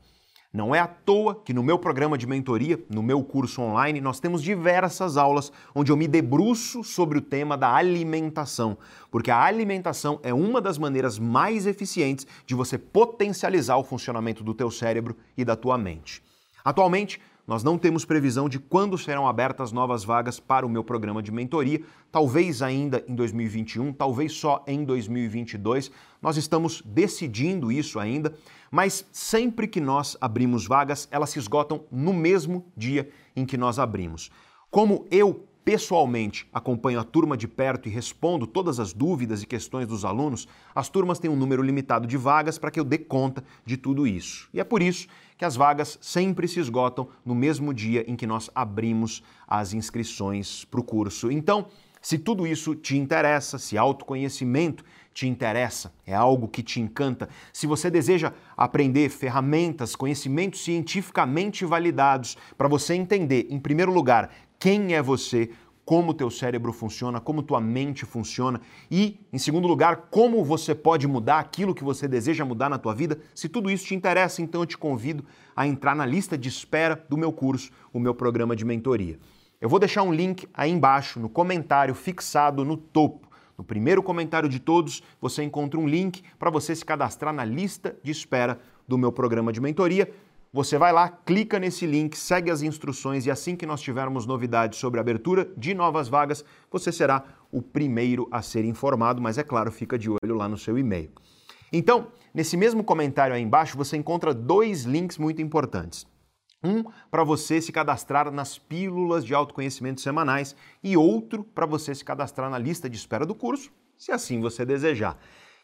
S1: Não é à toa que no meu programa de mentoria, no meu curso online, nós temos diversas aulas onde eu me debruço sobre o tema da alimentação, porque a alimentação é uma das maneiras mais eficientes de você potencializar o funcionamento do teu cérebro e da tua mente. Atualmente, nós não temos previsão de quando serão abertas novas vagas para o meu programa de mentoria, talvez ainda em 2021, talvez só em 2022. Nós estamos decidindo isso ainda, mas sempre que nós abrimos vagas, elas se esgotam no mesmo dia em que nós abrimos. Como eu pessoalmente acompanho a turma de perto e respondo todas as dúvidas e questões dos alunos, as turmas têm um número limitado de vagas para que eu dê conta de tudo isso. E é por isso que as vagas sempre se esgotam no mesmo dia em que nós abrimos as inscrições para o curso. Então, se tudo isso te interessa, se autoconhecimento te interessa, é algo que te encanta, se você deseja aprender ferramentas, conhecimentos cientificamente validados para você entender, em primeiro lugar, quem é você, como o teu cérebro funciona, como tua mente funciona e, em segundo lugar, como você pode mudar aquilo que você deseja mudar na tua vida. Se tudo isso te interessa, então eu te convido a entrar na lista de espera do meu curso, o meu programa de mentoria. Eu vou deixar um link aí embaixo no comentário fixado no topo. No primeiro comentário de todos, você encontra um link para você se cadastrar na lista de espera do meu programa de mentoria. Você vai lá, clica nesse link, segue as instruções e assim que nós tivermos novidades sobre a abertura de novas vagas, você será o primeiro a ser informado, mas é claro, fica de olho lá no seu e-mail. Então, nesse mesmo comentário aí embaixo, você encontra dois links muito importantes. Um para você se cadastrar nas pílulas de autoconhecimento semanais e outro para você se cadastrar na lista de espera do curso, se assim você desejar.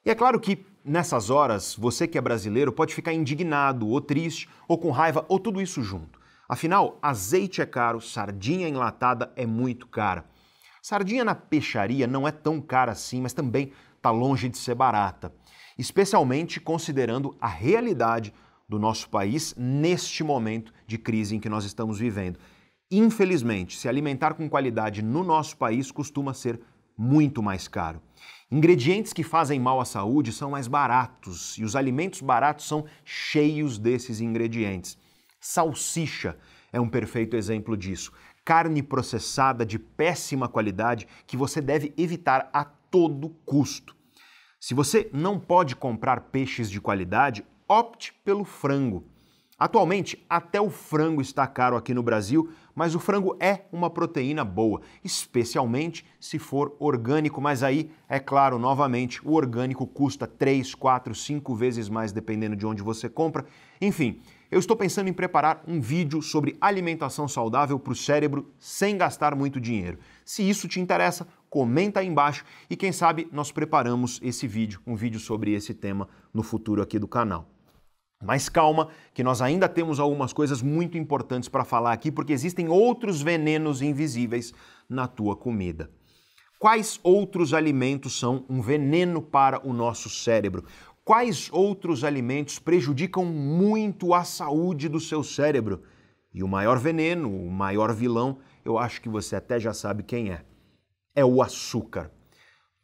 S1: E é claro que Nessas horas, você que é brasileiro pode ficar indignado, ou triste, ou com raiva, ou tudo isso junto. Afinal, azeite é caro, sardinha enlatada é muito cara. Sardinha na peixaria não é tão cara assim, mas também está longe de ser barata, especialmente considerando a realidade do nosso país neste momento de crise em que nós estamos vivendo. Infelizmente, se alimentar com qualidade no nosso país costuma ser muito mais caro. Ingredientes que fazem mal à saúde são mais baratos e os alimentos baratos são cheios desses ingredientes. Salsicha é um perfeito exemplo disso. Carne processada de péssima qualidade que você deve evitar a todo custo. Se você não pode comprar peixes de qualidade, opte pelo frango. Atualmente, até o frango está caro aqui no Brasil, mas o frango é uma proteína boa, especialmente se for orgânico. Mas aí, é claro, novamente, o orgânico custa 3, 4, 5 vezes mais dependendo de onde você compra. Enfim, eu estou pensando em preparar um vídeo sobre alimentação saudável para o cérebro sem gastar muito dinheiro. Se isso te interessa, comenta aí embaixo e quem sabe nós preparamos esse vídeo, um vídeo sobre esse tema no futuro aqui do canal. Mas calma, que nós ainda temos algumas coisas muito importantes para falar aqui, porque existem outros venenos invisíveis na tua comida. Quais outros alimentos são um veneno para o nosso cérebro? Quais outros alimentos prejudicam muito a saúde do seu cérebro? E o maior veneno, o maior vilão, eu acho que você até já sabe quem é. É o açúcar.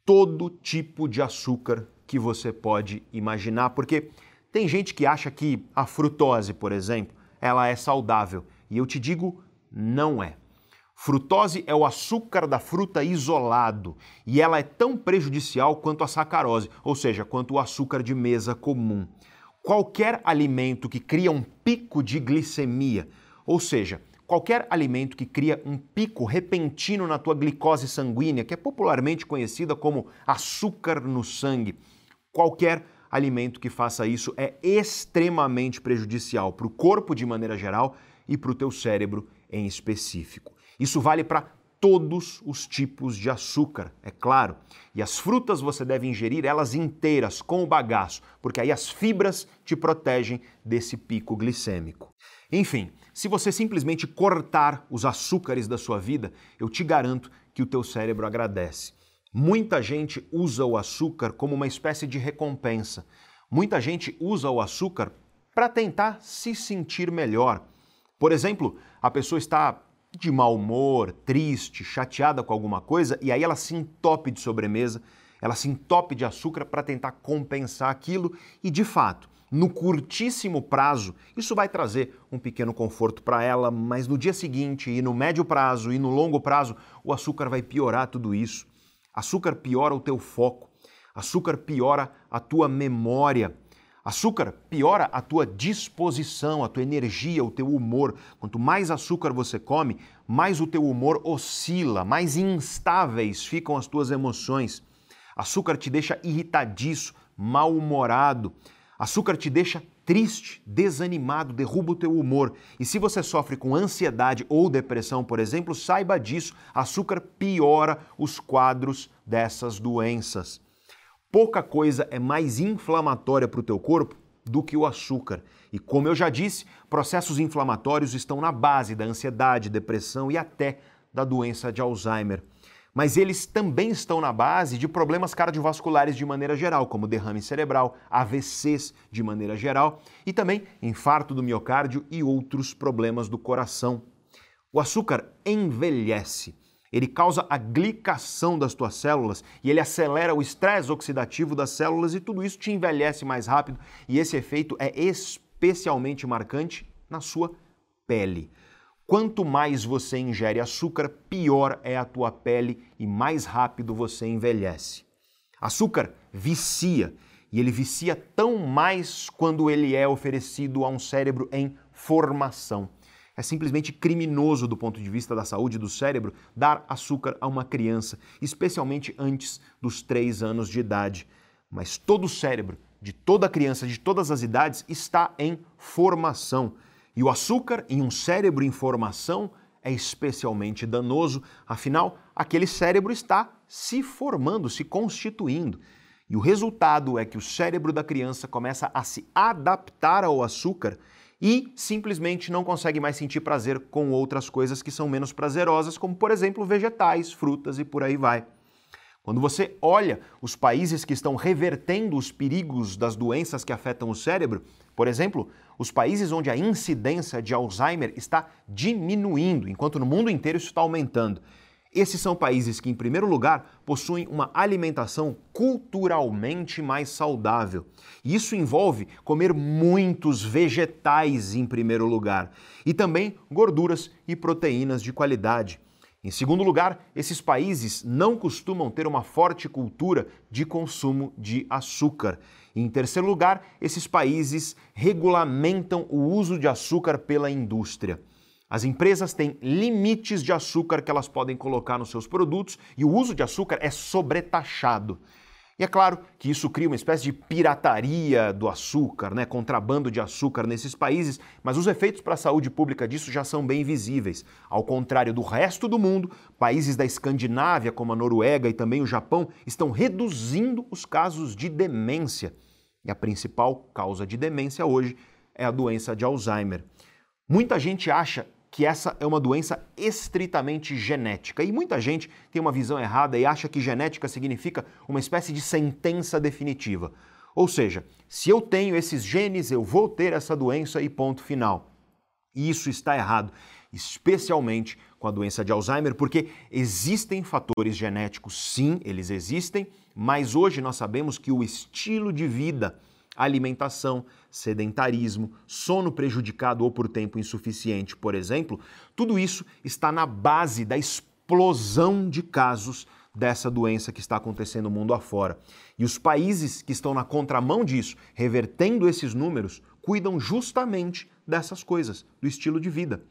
S1: Todo tipo de açúcar que você pode imaginar, porque tem gente que acha que a frutose, por exemplo, ela é saudável. E eu te digo, não é. Frutose é o açúcar da fruta isolado e ela é tão prejudicial quanto a sacarose, ou seja, quanto o açúcar de mesa comum. Qualquer alimento que cria um pico de glicemia, ou seja, qualquer alimento que cria um pico repentino na tua glicose sanguínea, que é popularmente conhecida como açúcar no sangue, qualquer alimento que faça isso é extremamente prejudicial para o corpo de maneira geral e para o teu cérebro em específico. Isso vale para todos os tipos de açúcar, é claro. E as frutas você deve ingerir elas inteiras, com o bagaço, porque aí as fibras te protegem desse pico glicêmico. Enfim, se você simplesmente cortar os açúcares da sua vida, eu te garanto que o teu cérebro agradece. Muita gente usa o açúcar como uma espécie de recompensa. Muita gente usa o açúcar para tentar se sentir melhor. Por exemplo, a pessoa está de mau humor, triste, chateada com alguma coisa e aí ela se entope de sobremesa, ela se entope de açúcar para tentar compensar aquilo e, de fato, no curtíssimo prazo, isso vai trazer um pequeno conforto para ela, mas no dia seguinte, e no médio prazo, e no longo prazo, o açúcar vai piorar tudo isso. Açúcar piora o teu foco. Açúcar piora a tua memória. Açúcar piora a tua disposição, a tua energia, o teu humor. Quanto mais açúcar você come, mais o teu humor oscila, mais instáveis ficam as tuas emoções. Açúcar te deixa irritadiço, mal-humorado. Açúcar te deixa triste, desanimado, derruba o teu humor. E se você sofre com ansiedade ou depressão, por exemplo, saiba disso. Açúcar piora os quadros dessas doenças. Pouca coisa é mais inflamatória para o teu corpo do que o açúcar. E como eu já disse, processos inflamatórios estão na base da ansiedade, depressão e até da doença de Alzheimer mas eles também estão na base de problemas cardiovasculares de maneira geral, como derrame cerebral, AVCs de maneira geral e também infarto do miocárdio e outros problemas do coração. O açúcar envelhece. Ele causa a glicação das tuas células e ele acelera o estresse oxidativo das células e tudo isso te envelhece mais rápido e esse efeito é especialmente marcante na sua pele. Quanto mais você ingere açúcar, pior é a tua pele e mais rápido você envelhece. Açúcar vicia e ele vicia tão mais quando ele é oferecido a um cérebro em formação. É simplesmente criminoso do ponto de vista da saúde do cérebro dar açúcar a uma criança, especialmente antes dos 3 anos de idade. Mas todo o cérebro de toda criança de todas as idades está em formação. E o açúcar em um cérebro em formação é especialmente danoso, afinal, aquele cérebro está se formando, se constituindo. E o resultado é que o cérebro da criança começa a se adaptar ao açúcar e simplesmente não consegue mais sentir prazer com outras coisas que são menos prazerosas, como por exemplo vegetais, frutas e por aí vai. Quando você olha os países que estão revertendo os perigos das doenças que afetam o cérebro, por exemplo, os países onde a incidência de Alzheimer está diminuindo, enquanto no mundo inteiro isso está aumentando. Esses são países que, em primeiro lugar, possuem uma alimentação culturalmente mais saudável. Isso envolve comer muitos vegetais, em primeiro lugar, e também gorduras e proteínas de qualidade. Em segundo lugar, esses países não costumam ter uma forte cultura de consumo de açúcar. Em terceiro lugar, esses países regulamentam o uso de açúcar pela indústria. As empresas têm limites de açúcar que elas podem colocar nos seus produtos e o uso de açúcar é sobretaxado. E é claro que isso cria uma espécie de pirataria do açúcar, né? contrabando de açúcar nesses países, mas os efeitos para a saúde pública disso já são bem visíveis. Ao contrário do resto do mundo, países da Escandinávia, como a Noruega e também o Japão, estão reduzindo os casos de demência. E a principal causa de demência hoje é a doença de Alzheimer. Muita gente acha que essa é uma doença estritamente genética. E muita gente tem uma visão errada e acha que genética significa uma espécie de sentença definitiva. Ou seja, se eu tenho esses genes, eu vou ter essa doença e ponto final. E isso está errado, especialmente com a doença de Alzheimer, porque existem fatores genéticos, sim, eles existem, mas hoje nós sabemos que o estilo de vida alimentação, sedentarismo, sono prejudicado ou por tempo insuficiente, por exemplo, tudo isso está na base da explosão de casos dessa doença que está acontecendo no mundo afora. E os países que estão na contramão disso, revertendo esses números, cuidam justamente dessas coisas, do estilo de vida.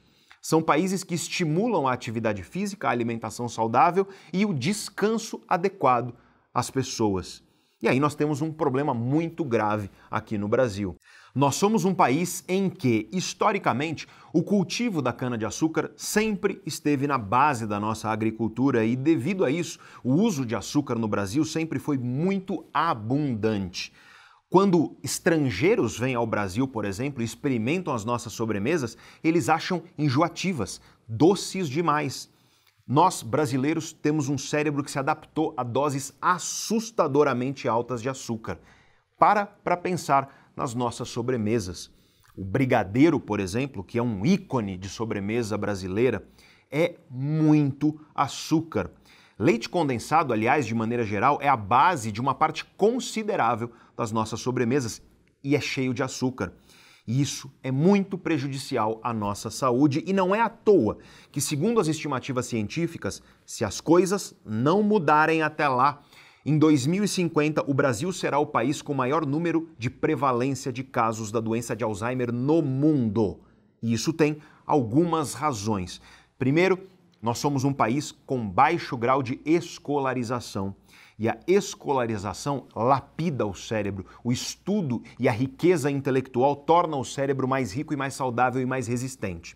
S1: São países que estimulam a atividade física, a alimentação saudável e o descanso adequado às pessoas. E aí nós temos um problema muito grave aqui no Brasil. Nós somos um país em que, historicamente, o cultivo da cana-de-açúcar sempre esteve na base da nossa agricultura e, devido a isso, o uso de açúcar no Brasil sempre foi muito abundante. Quando estrangeiros vêm ao Brasil, por exemplo, e experimentam as nossas sobremesas, eles acham enjoativas, doces demais. Nós, brasileiros, temos um cérebro que se adaptou a doses assustadoramente altas de açúcar. Para para pensar nas nossas sobremesas. O brigadeiro, por exemplo, que é um ícone de sobremesa brasileira, é muito açúcar. Leite condensado, aliás, de maneira geral, é a base de uma parte considerável das nossas sobremesas e é cheio de açúcar. Isso é muito prejudicial à nossa saúde e não é à toa que, segundo as estimativas científicas, se as coisas não mudarem até lá, em 2050 o Brasil será o país com maior número de prevalência de casos da doença de Alzheimer no mundo. E isso tem algumas razões. Primeiro, nós somos um país com baixo grau de escolarização. E a escolarização lapida o cérebro. O estudo e a riqueza intelectual tornam o cérebro mais rico e mais saudável e mais resistente.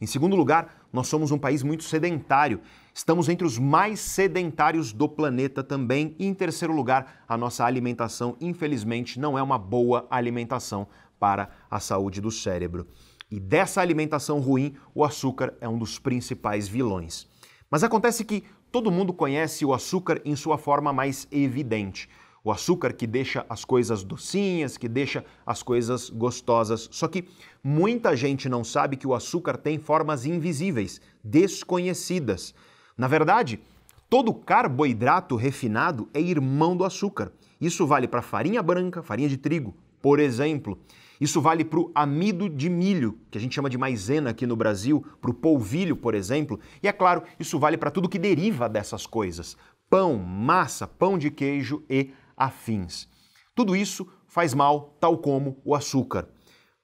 S1: Em segundo lugar, nós somos um país muito sedentário. Estamos entre os mais sedentários do planeta também. E em terceiro lugar, a nossa alimentação, infelizmente, não é uma boa alimentação para a saúde do cérebro. E dessa alimentação ruim, o açúcar é um dos principais vilões. Mas acontece que Todo mundo conhece o açúcar em sua forma mais evidente. O açúcar que deixa as coisas docinhas, que deixa as coisas gostosas. Só que muita gente não sabe que o açúcar tem formas invisíveis, desconhecidas. Na verdade, todo carboidrato refinado é irmão do açúcar. Isso vale para farinha branca, farinha de trigo, por exemplo. Isso vale para o amido de milho, que a gente chama de maisena aqui no Brasil, para o polvilho, por exemplo. E é claro, isso vale para tudo que deriva dessas coisas: pão, massa, pão de queijo e afins. Tudo isso faz mal, tal como o açúcar.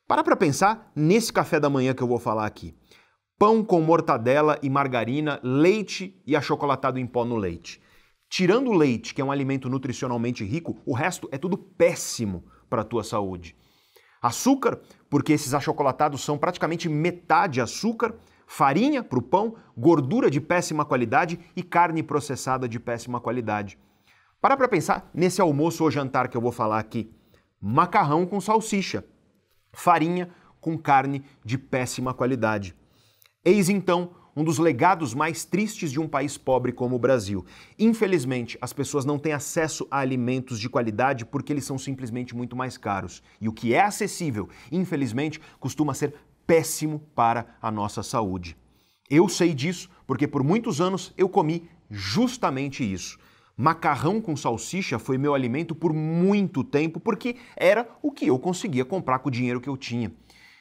S1: Para para pensar nesse café da manhã que eu vou falar aqui. Pão com mortadela e margarina, leite e achocolatado em pó no leite. Tirando o leite, que é um alimento nutricionalmente rico, o resto é tudo péssimo para a tua saúde. Açúcar, porque esses achocolatados são praticamente metade açúcar, farinha para o pão, gordura de péssima qualidade e carne processada de péssima qualidade. Para para pensar nesse almoço ou jantar que eu vou falar aqui. Macarrão com salsicha, farinha com carne de péssima qualidade. Eis então um dos legados mais tristes de um país pobre como o Brasil. Infelizmente, as pessoas não têm acesso a alimentos de qualidade porque eles são simplesmente muito mais caros. E o que é acessível, infelizmente, costuma ser péssimo para a nossa saúde. Eu sei disso porque por muitos anos eu comi justamente isso. Macarrão com salsicha foi meu alimento por muito tempo porque era o que eu conseguia comprar com o dinheiro que eu tinha.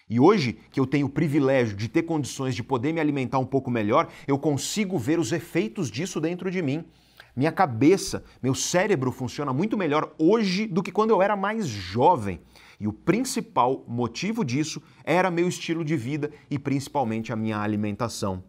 S1: E hoje, que eu tenho o privilégio de ter condições de poder me alimentar um pouco melhor, eu consigo ver os efeitos disso dentro de mim. Minha cabeça, meu cérebro funciona muito melhor hoje do que quando eu era mais jovem. E o principal motivo disso era meu estilo de vida e principalmente a minha alimentação.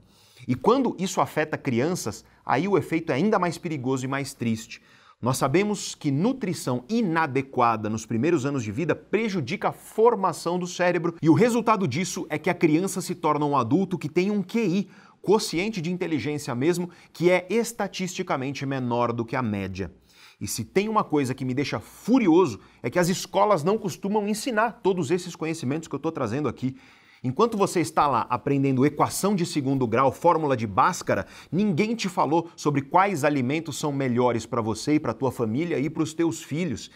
S1: E quando isso afeta crianças, aí o efeito é ainda mais perigoso e mais triste. Nós sabemos que nutrição inadequada nos primeiros anos de vida prejudica a formação do cérebro e o resultado disso é que a criança se torna um adulto que tem um QI, quociente de inteligência mesmo, que é estatisticamente menor do que a média. E se tem uma coisa que me deixa furioso é que as escolas não costumam ensinar todos esses conhecimentos que eu estou trazendo aqui. Enquanto você está lá aprendendo equação de segundo grau, fórmula de Bhaskara, ninguém te falou sobre quais alimentos são melhores para você e para tua família e para os teus filhos.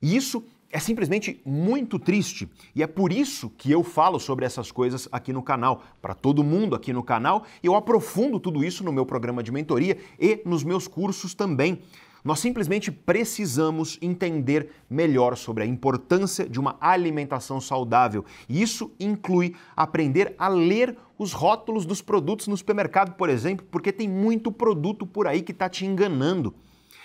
S1: E isso é simplesmente muito triste. E é por isso que eu falo sobre essas coisas aqui no canal, para todo mundo aqui no canal, eu aprofundo tudo isso no meu programa de mentoria e nos meus cursos também. Nós simplesmente precisamos entender melhor sobre a importância de uma alimentação saudável. E isso inclui aprender a ler os rótulos dos produtos no supermercado, por exemplo, porque tem muito produto por aí que está te enganando.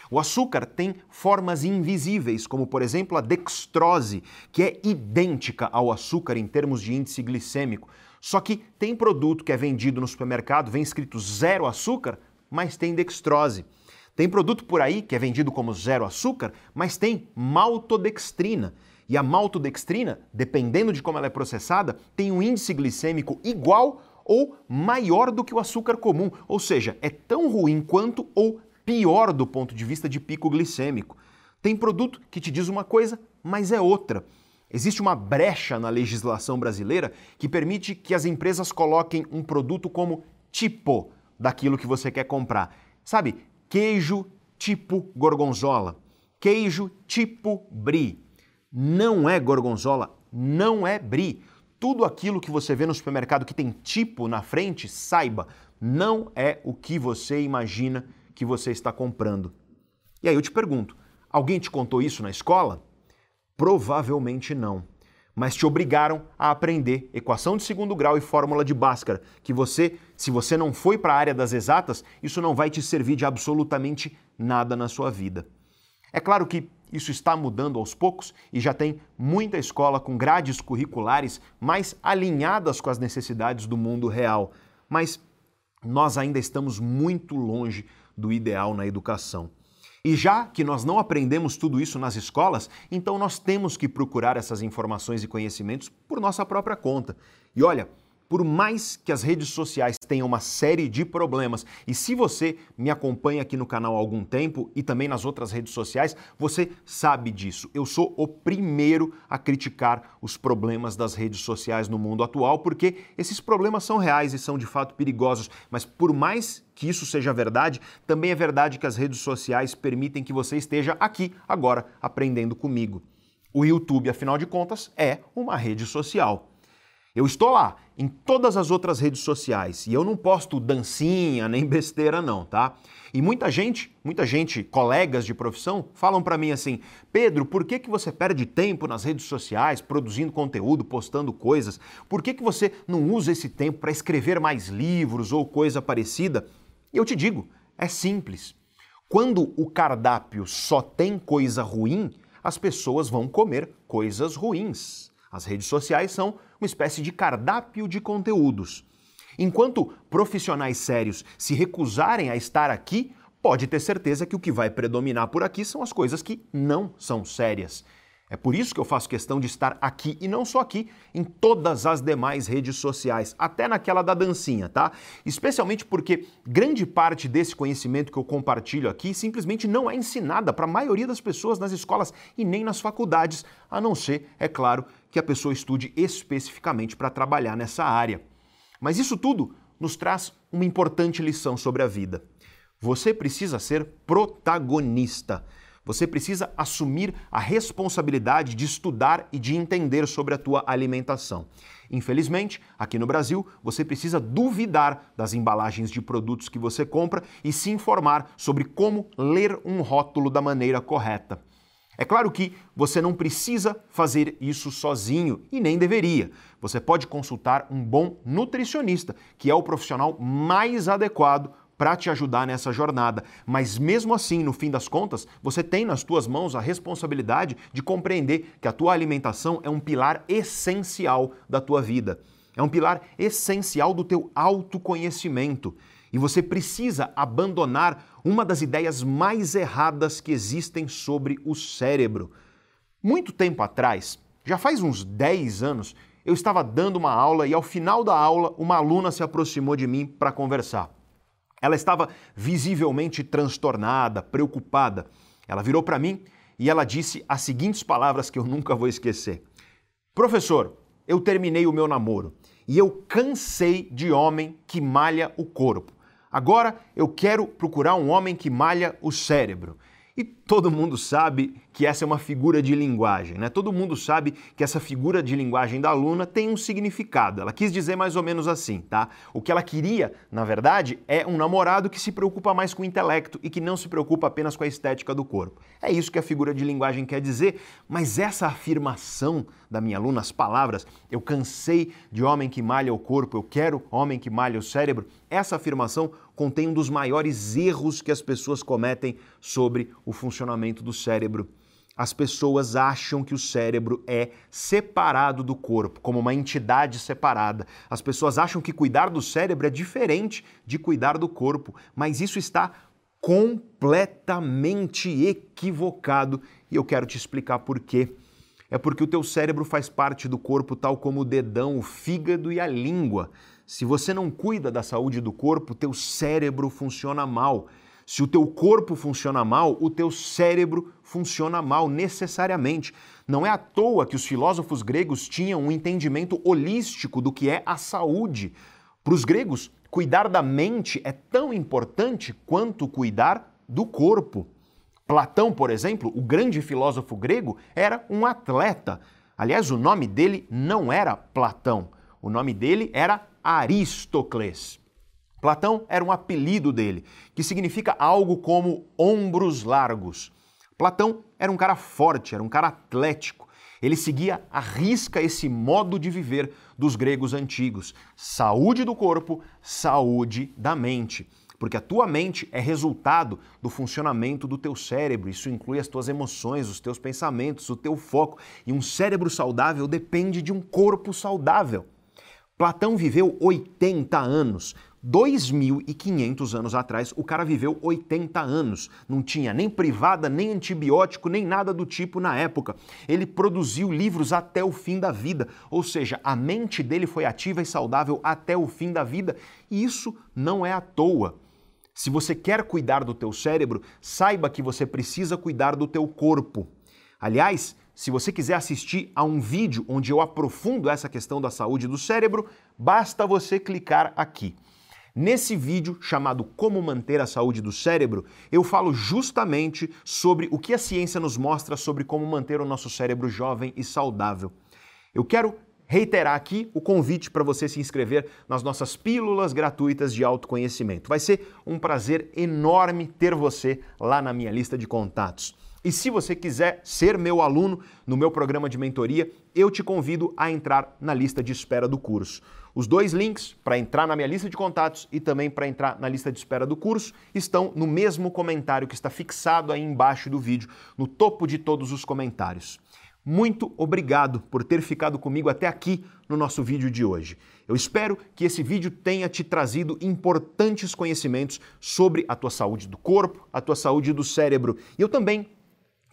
S1: O açúcar tem formas invisíveis, como por exemplo a dextrose, que é idêntica ao açúcar em termos de índice glicêmico. Só que tem produto que é vendido no supermercado, vem escrito zero açúcar, mas tem dextrose. Tem produto por aí que é vendido como zero açúcar, mas tem maltodextrina. E a maltodextrina, dependendo de como ela é processada, tem um índice glicêmico igual ou maior do que o açúcar comum, ou seja, é tão ruim quanto ou pior do ponto de vista de pico glicêmico. Tem produto que te diz uma coisa, mas é outra. Existe uma brecha na legislação brasileira que permite que as empresas coloquem um produto como tipo daquilo que você quer comprar. Sabe, queijo tipo gorgonzola, queijo tipo brie. Não é gorgonzola, não é brie. Tudo aquilo que você vê no supermercado que tem tipo na frente, saiba, não é o que você imagina que você está comprando. E aí eu te pergunto, alguém te contou isso na escola? Provavelmente não mas te obrigaram a aprender equação de segundo grau e fórmula de Bhaskara, que você, se você não foi para a área das exatas, isso não vai te servir de absolutamente nada na sua vida. É claro que isso está mudando aos poucos e já tem muita escola com grades curriculares mais alinhadas com as necessidades do mundo real, mas nós ainda estamos muito longe do ideal na educação. E já que nós não aprendemos tudo isso nas escolas, então nós temos que procurar essas informações e conhecimentos por nossa própria conta. E olha, por mais que as redes sociais tenham uma série de problemas, e se você me acompanha aqui no canal há algum tempo e também nas outras redes sociais, você sabe disso. Eu sou o primeiro a criticar os problemas das redes sociais no mundo atual, porque esses problemas são reais e são de fato perigosos, mas por mais que isso seja verdade, também é verdade que as redes sociais permitem que você esteja aqui agora aprendendo comigo. O YouTube, afinal de contas, é uma rede social. Eu estou lá em todas as outras redes sociais e eu não posto dancinha nem besteira não, tá? E muita gente, muita gente, colegas de profissão, falam para mim assim: "Pedro, por que que você perde tempo nas redes sociais produzindo conteúdo, postando coisas? Por que que você não usa esse tempo para escrever mais livros ou coisa parecida?" E eu te digo, é simples. Quando o cardápio só tem coisa ruim, as pessoas vão comer coisas ruins. As redes sociais são uma espécie de cardápio de conteúdos. Enquanto profissionais sérios se recusarem a estar aqui, pode ter certeza que o que vai predominar por aqui são as coisas que não são sérias. É por isso que eu faço questão de estar aqui e não só aqui, em todas as demais redes sociais, até naquela da dancinha, tá? Especialmente porque grande parte desse conhecimento que eu compartilho aqui simplesmente não é ensinada para a maioria das pessoas nas escolas e nem nas faculdades, a não ser, é claro, que a pessoa estude especificamente para trabalhar nessa área. Mas isso tudo nos traz uma importante lição sobre a vida. Você precisa ser protagonista. Você precisa assumir a responsabilidade de estudar e de entender sobre a tua alimentação. Infelizmente, aqui no Brasil, você precisa duvidar das embalagens de produtos que você compra e se informar sobre como ler um rótulo da maneira correta. É claro que você não precisa fazer isso sozinho e nem deveria. Você pode consultar um bom nutricionista, que é o profissional mais adequado para te ajudar nessa jornada. Mas mesmo assim, no fim das contas, você tem nas tuas mãos a responsabilidade de compreender que a tua alimentação é um pilar essencial da tua vida. É um pilar essencial do teu autoconhecimento. E você precisa abandonar uma das ideias mais erradas que existem sobre o cérebro. Muito tempo atrás, já faz uns 10 anos, eu estava dando uma aula e ao final da aula uma aluna se aproximou de mim para conversar. Ela estava visivelmente transtornada, preocupada. Ela virou para mim e ela disse as seguintes palavras que eu nunca vou esquecer: Professor, eu terminei o meu namoro e eu cansei de homem que malha o corpo. Agora eu quero procurar um homem que malha o cérebro. E todo mundo sabe que essa é uma figura de linguagem, né? Todo mundo sabe que essa figura de linguagem da aluna tem um significado. Ela quis dizer mais ou menos assim, tá? O que ela queria, na verdade, é um namorado que se preocupa mais com o intelecto e que não se preocupa apenas com a estética do corpo. É isso que a figura de linguagem quer dizer, mas essa afirmação da minha aluna, as palavras, eu cansei de homem que malha o corpo, eu quero homem que malha o cérebro, essa afirmação contém um dos maiores erros que as pessoas cometem sobre o funcionamento do cérebro. As pessoas acham que o cérebro é separado do corpo, como uma entidade separada. As pessoas acham que cuidar do cérebro é diferente de cuidar do corpo, mas isso está completamente equivocado e eu quero te explicar por quê. É porque o teu cérebro faz parte do corpo tal como o dedão, o fígado e a língua. Se você não cuida da saúde do corpo, teu cérebro funciona mal. Se o teu corpo funciona mal, o teu cérebro funciona mal necessariamente. Não é à toa que os filósofos gregos tinham um entendimento holístico do que é a saúde. Para os gregos, cuidar da mente é tão importante quanto cuidar do corpo. Platão, por exemplo, o grande filósofo grego, era um atleta. Aliás, o nome dele não era Platão, o nome dele era Aristócles. Platão era um apelido dele, que significa algo como ombros largos. Platão era um cara forte, era um cara atlético. Ele seguia à risca esse modo de viver dos gregos antigos: saúde do corpo, saúde da mente. Porque a tua mente é resultado do funcionamento do teu cérebro. Isso inclui as tuas emoções, os teus pensamentos, o teu foco. E um cérebro saudável depende de um corpo saudável. Platão viveu 80 anos. 2.500 anos atrás, o cara viveu 80 anos. Não tinha nem privada, nem antibiótico, nem nada do tipo na época. Ele produziu livros até o fim da vida, ou seja, a mente dele foi ativa e saudável até o fim da vida. E isso não é à toa. Se você quer cuidar do teu cérebro, saiba que você precisa cuidar do teu corpo. Aliás, se você quiser assistir a um vídeo onde eu aprofundo essa questão da saúde do cérebro, basta você clicar aqui. Nesse vídeo chamado Como Manter a Saúde do Cérebro, eu falo justamente sobre o que a ciência nos mostra sobre como manter o nosso cérebro jovem e saudável. Eu quero reiterar aqui o convite para você se inscrever nas nossas pílulas gratuitas de autoconhecimento. Vai ser um prazer enorme ter você lá na minha lista de contatos. E se você quiser ser meu aluno no meu programa de mentoria, eu te convido a entrar na lista de espera do curso. Os dois links para entrar na minha lista de contatos e também para entrar na lista de espera do curso estão no mesmo comentário que está fixado aí embaixo do vídeo, no topo de todos os comentários. Muito obrigado por ter ficado comigo até aqui no nosso vídeo de hoje. Eu espero que esse vídeo tenha te trazido importantes conhecimentos sobre a tua saúde do corpo, a tua saúde do cérebro. E eu também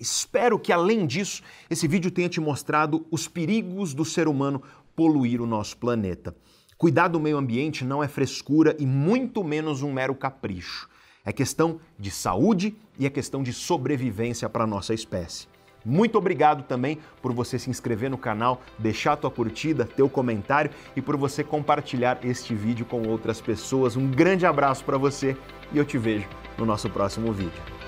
S1: Espero que, além disso, esse vídeo tenha te mostrado os perigos do ser humano poluir o nosso planeta. Cuidar do meio ambiente não é frescura e muito menos um mero capricho. É questão de saúde e é questão de sobrevivência para a nossa espécie. Muito obrigado também por você se inscrever no canal, deixar tua curtida, teu comentário e por você compartilhar este vídeo com outras pessoas. Um grande abraço para você e eu te vejo no nosso próximo vídeo.